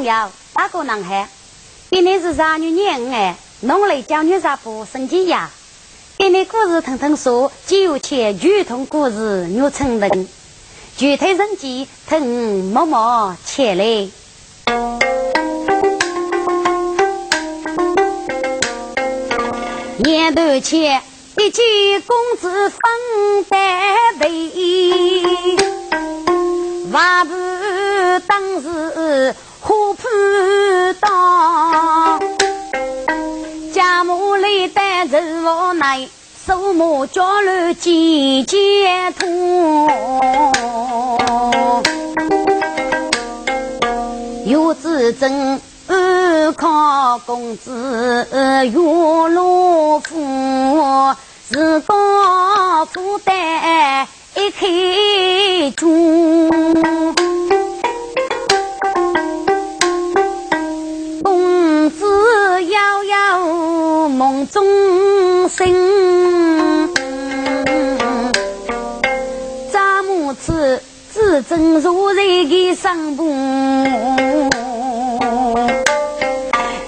众朋友，大哥男孩，今年是二月廿五哎，农历九月十五，星期一。今年故事腾腾说，九千剧童故事岳成人，具体人机腾默默前来。年头前，一见公子分担位，万不当时手磨脚乱渐渐痛。有子真靠公子月落夫，自高负担一开中。自尊如在的上步，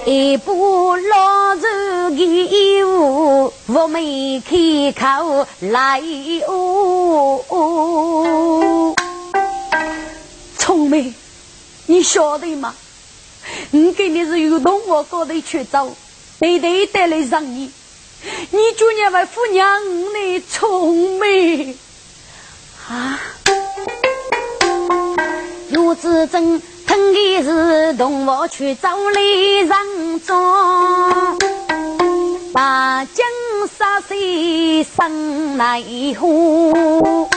一步老走的衣服，我没开口来哦。聪明，你晓得吗？我给你是有同我高头去走。对对带来让你，你就认为夫娘你聪明啊？如子真疼的是同我去找来上妆，大江沙水生来火。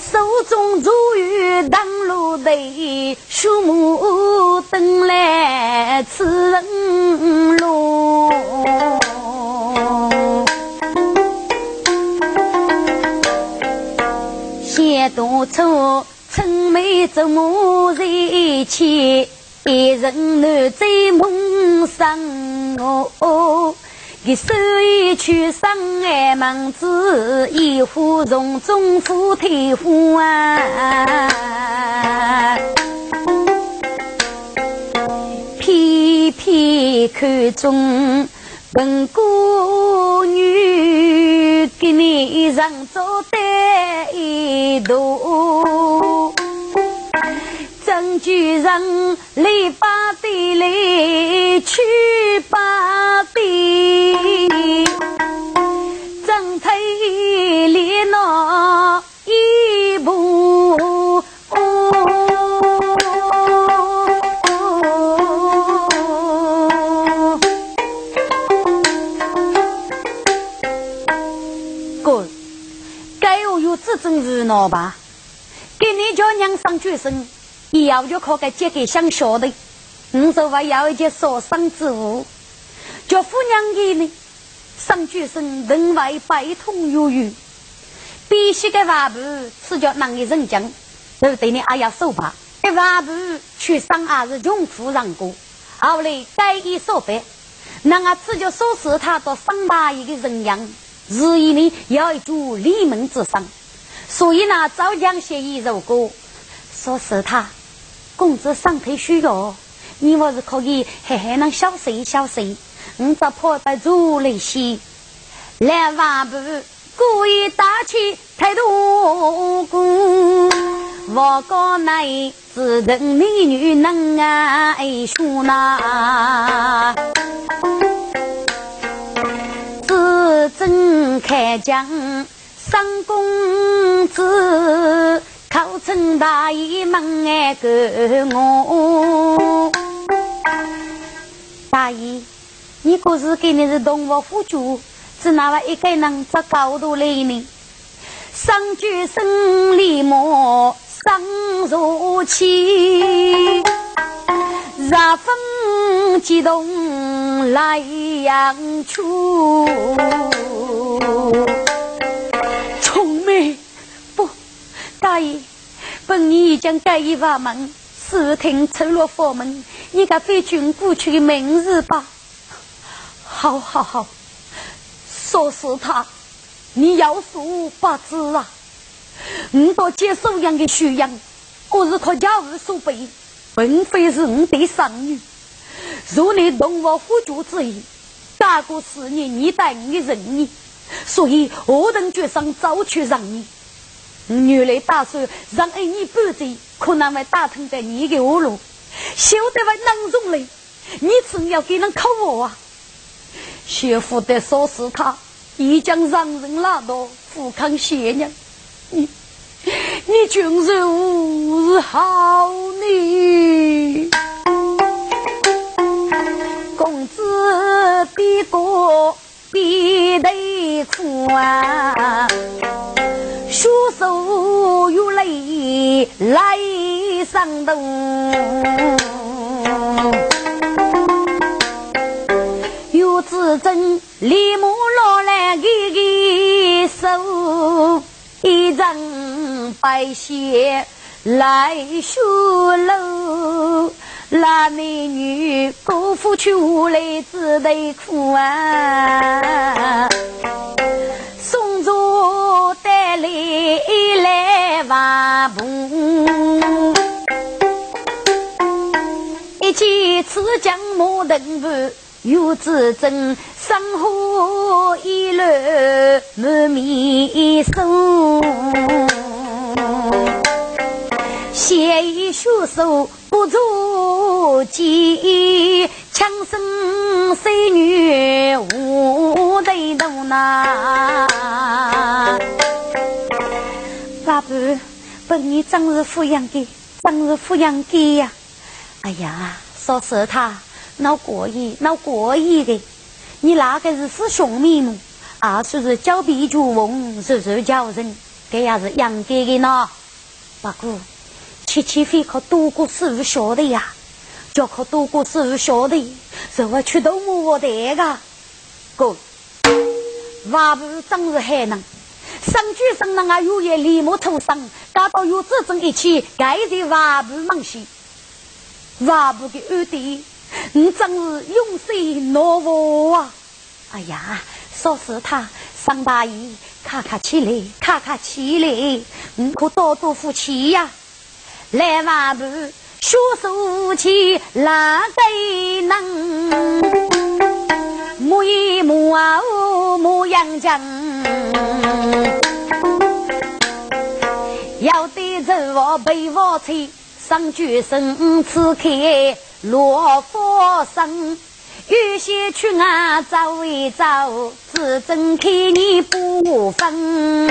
手中如玉当炉台，树木等来此人路。多愁，春梅怎么在起？一人难在梦上哦。一手一曲上爱门子，一壶重中赴太湖啊！偏偏看中本姑女，给你让做得一度。证据人来把地来去把地，以后就可给借给想晓的，你说我要一件烧伤之物，叫夫娘给你，上举身人为百痛有余，必须给娃布是叫男的人讲，都对你阿要手把，给娃布去上还是穷苦人过，后来改一说法，那俺只叫说是他到上八一个人样，日以呢要一株立门之上，所以呢早将协议如果说是他。公子身体虚弱，你我是可以还还能小睡小睡。你只怕在做那些来万步故意打起太多功，我告你只等美女能爱说那，自真开讲三公子。考成大爷门哎个我，大爷，你可是给你是动物辅助，只拿了一个人这高度来呢？上举生立马上如起，热风激动来阳出，大爷，本你已经改一法门，视听出了佛门，你个飞军过去的明日吧。好好好，说是他，你要数不知啊。我到接受样的修养，我是靠家务所背，并非是我的生女。如你动我夫君之意，大过四年，你待我的仁义，所以我等决心早去让你。原来打算让一年半载，可能会打通在你的恶路，晓得会囊中嘞。你真要给人靠我啊！学府的说是他，已将让人拉到富康县娘，你你竟如好呢？公子比哥比得苦啊，双手有泪来上头。自真李木落来给给手，一张白鞋来修楼，那男女过夫去来只得苦啊！瓦布，一起吃将木凳子。有子真生活一乱满面松，写一书手不足记，强生三女无得动呐。爸爸，本你正是抚养的，正是抚养的呀！哎呀，说是他。闹过意，闹过意的，你那个是师兄妹嘛？啊，说是叫皮主翁，说是叫人，这也是养给的呢。不过，七七非可多过四五小的呀，就可多过四五小的，是我去动我的个。哥，娃不真是海南，上句上那啊，有也立马出生，赶到有这种一起，盖在娃不忙些，娃不的二弟。你真是勇士懦夫啊！哎呀，说是他上大衣，卡卡起来，卡卡起来，你可多多福气呀！来瓦布，学手起哪个能？木一木啊，木杨江，要得着我背我吹，上举身刺开。落佛生，有些去啊走一走，只准看你不分。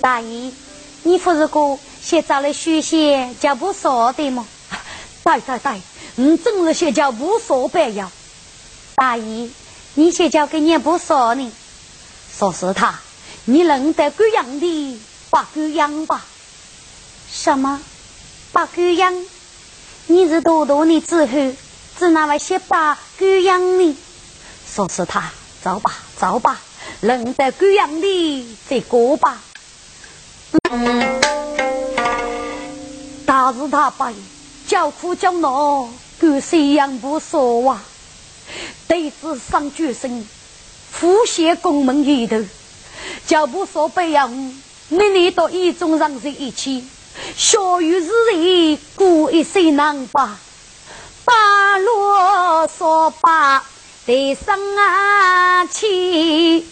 大姨，你不是个先找了学些脚步少的吗？对对对，你真是些脚步少白呀。大姨，你先教给你不少呢。说是他，你认得贵阳的，把狗养吧。什么？把狗养，你是多多的之后，只那么些把狗养呢？说是他，走吧，走吧，认得狗养的再过吧。嗯，大是他把叫苦叫闹，狗谁养不说话？弟子上决心，复写宫门里头，叫步说不养，每年到一中上在一起。小雨是人过一生难把，八罗说把得生啊气，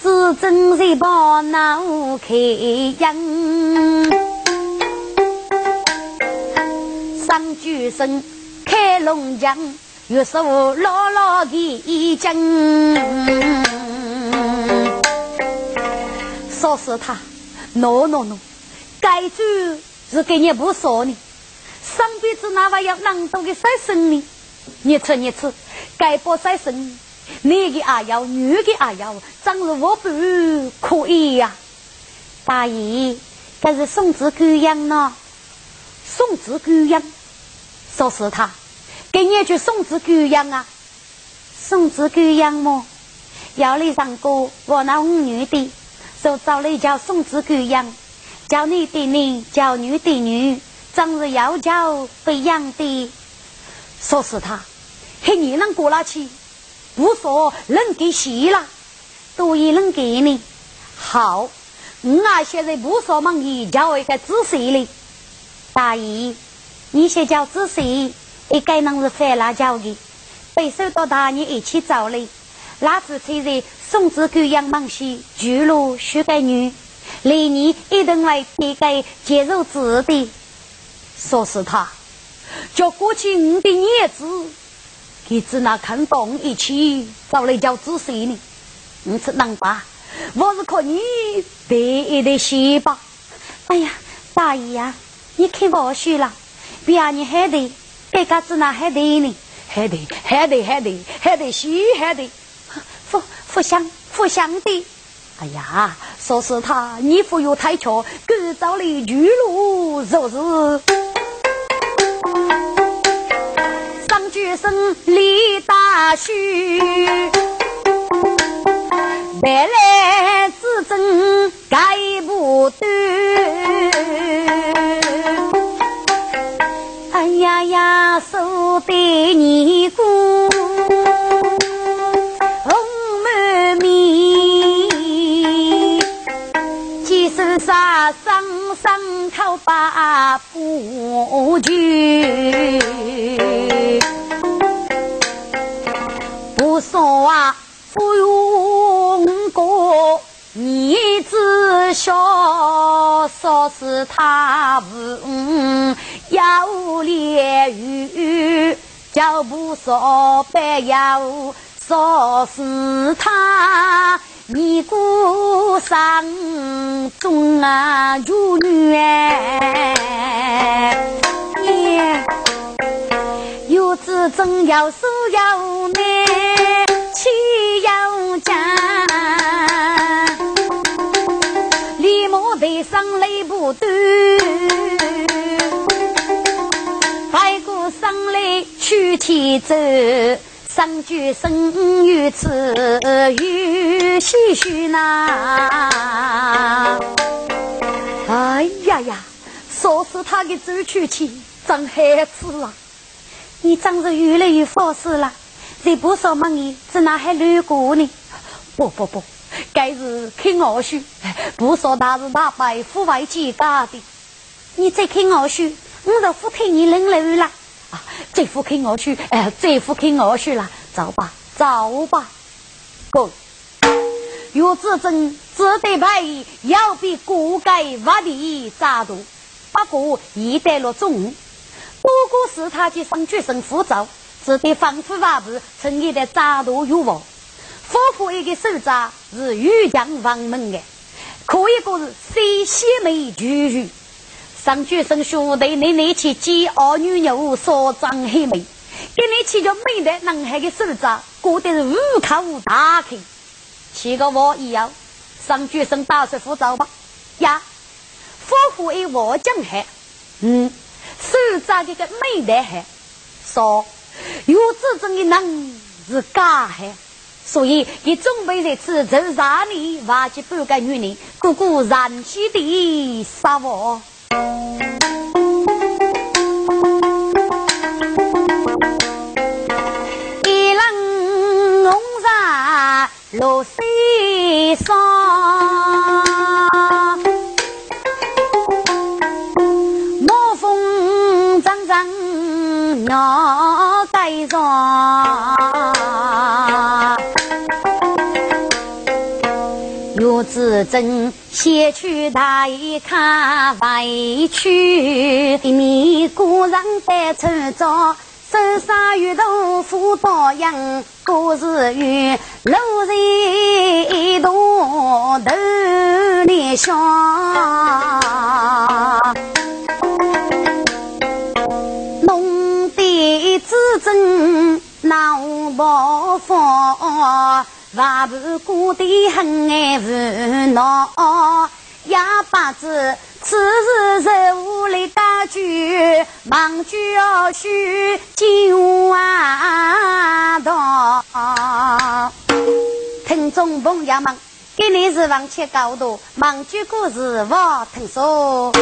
只真是把那开阳。上举身开龙江，月是我姥姥的一将。说是他，no no no。该主是给你不少呢，上辈子那还要啷多的杀生呢？你吃你吃，该不杀生，男的也要，女的也要，真是我不可以呀！大爷，这是送子狗养呢，送子狗养，说是他给你去送子狗养啊，送子狗养么？要来上过我那五女的，就找了一叫送子狗养。叫你的你，叫女的女，真是要叫不一样的。说是他，嘿，你能过了去？不说能给洗了，多一能给你。好，我啊现在不说忙，你叫一个仔细的，大姨，你先叫仔细，一该能是翻辣椒的，被收到大你一起走嘞。老子虽然送子狗养忙西，巨鹿许个女，来年一定会给个接受子的。说是他，叫过去五的叶子，给子那看懂一起找来叫仔细呢。你是能吧？我是靠你得一得些吧。哎呀，大姨呀，你看我输了，别让你害得，别个子那害得呢，害得害得害得害得些还得。不不想不想的，哎呀，说是他，你不有太巧，赶早的巨鹿若是上举生立大虚，白来自珍改不断。哎呀呀，说的你姑。生生口把不绝，不说啊，不用过你知晓，说是他不要烈语，叫不说白要，说是他。你孤山中啊，如女哎，有子真要手要难，气要强，立马头上泪不断，去天走。上句生于此，有唏嘘呐。哎呀呀，说是他给走出去，真孩子啊！你真是越来越放肆了。这不说嘛你，怎哪还路过呢？不不不，该是看我书。不说他是大伯父外见家的。你再看我书，我就不推你冷楼了。这副看我去，哎，这副看我去了，走吧，走吧，滚！岳子珍只得派要比锅盖挖地扎土，不过一带落中，不过是他的上决生浮躁，只得反复挖布，成一的扎土有望。夫妇一个手扎是御将王门的，可以说是谁先没拒绝。上举生兄弟，你你去接二女牛，少张黑眉，给你去叫美的男孩的手札，过得是无口大开。七个我一样，上举生打算扶走吧？呀，夫妇一我讲还，嗯，手札这个美的还说，有这种的人是假还，所以你准备在此走三年，挖起半个女人，姑姑燃起的杀我。一人红纱落西霜，岳子珍先去大一看委屈，一面孤人在村庄，手上玉豆腐刀样，过日月露在一朵头里香。弄得子珍闹不放。万不过的很爱无恼，也不知此时在屋里打句，忙句要须金万道。听众朋友们，今年是王七高度，忙句故事我听说。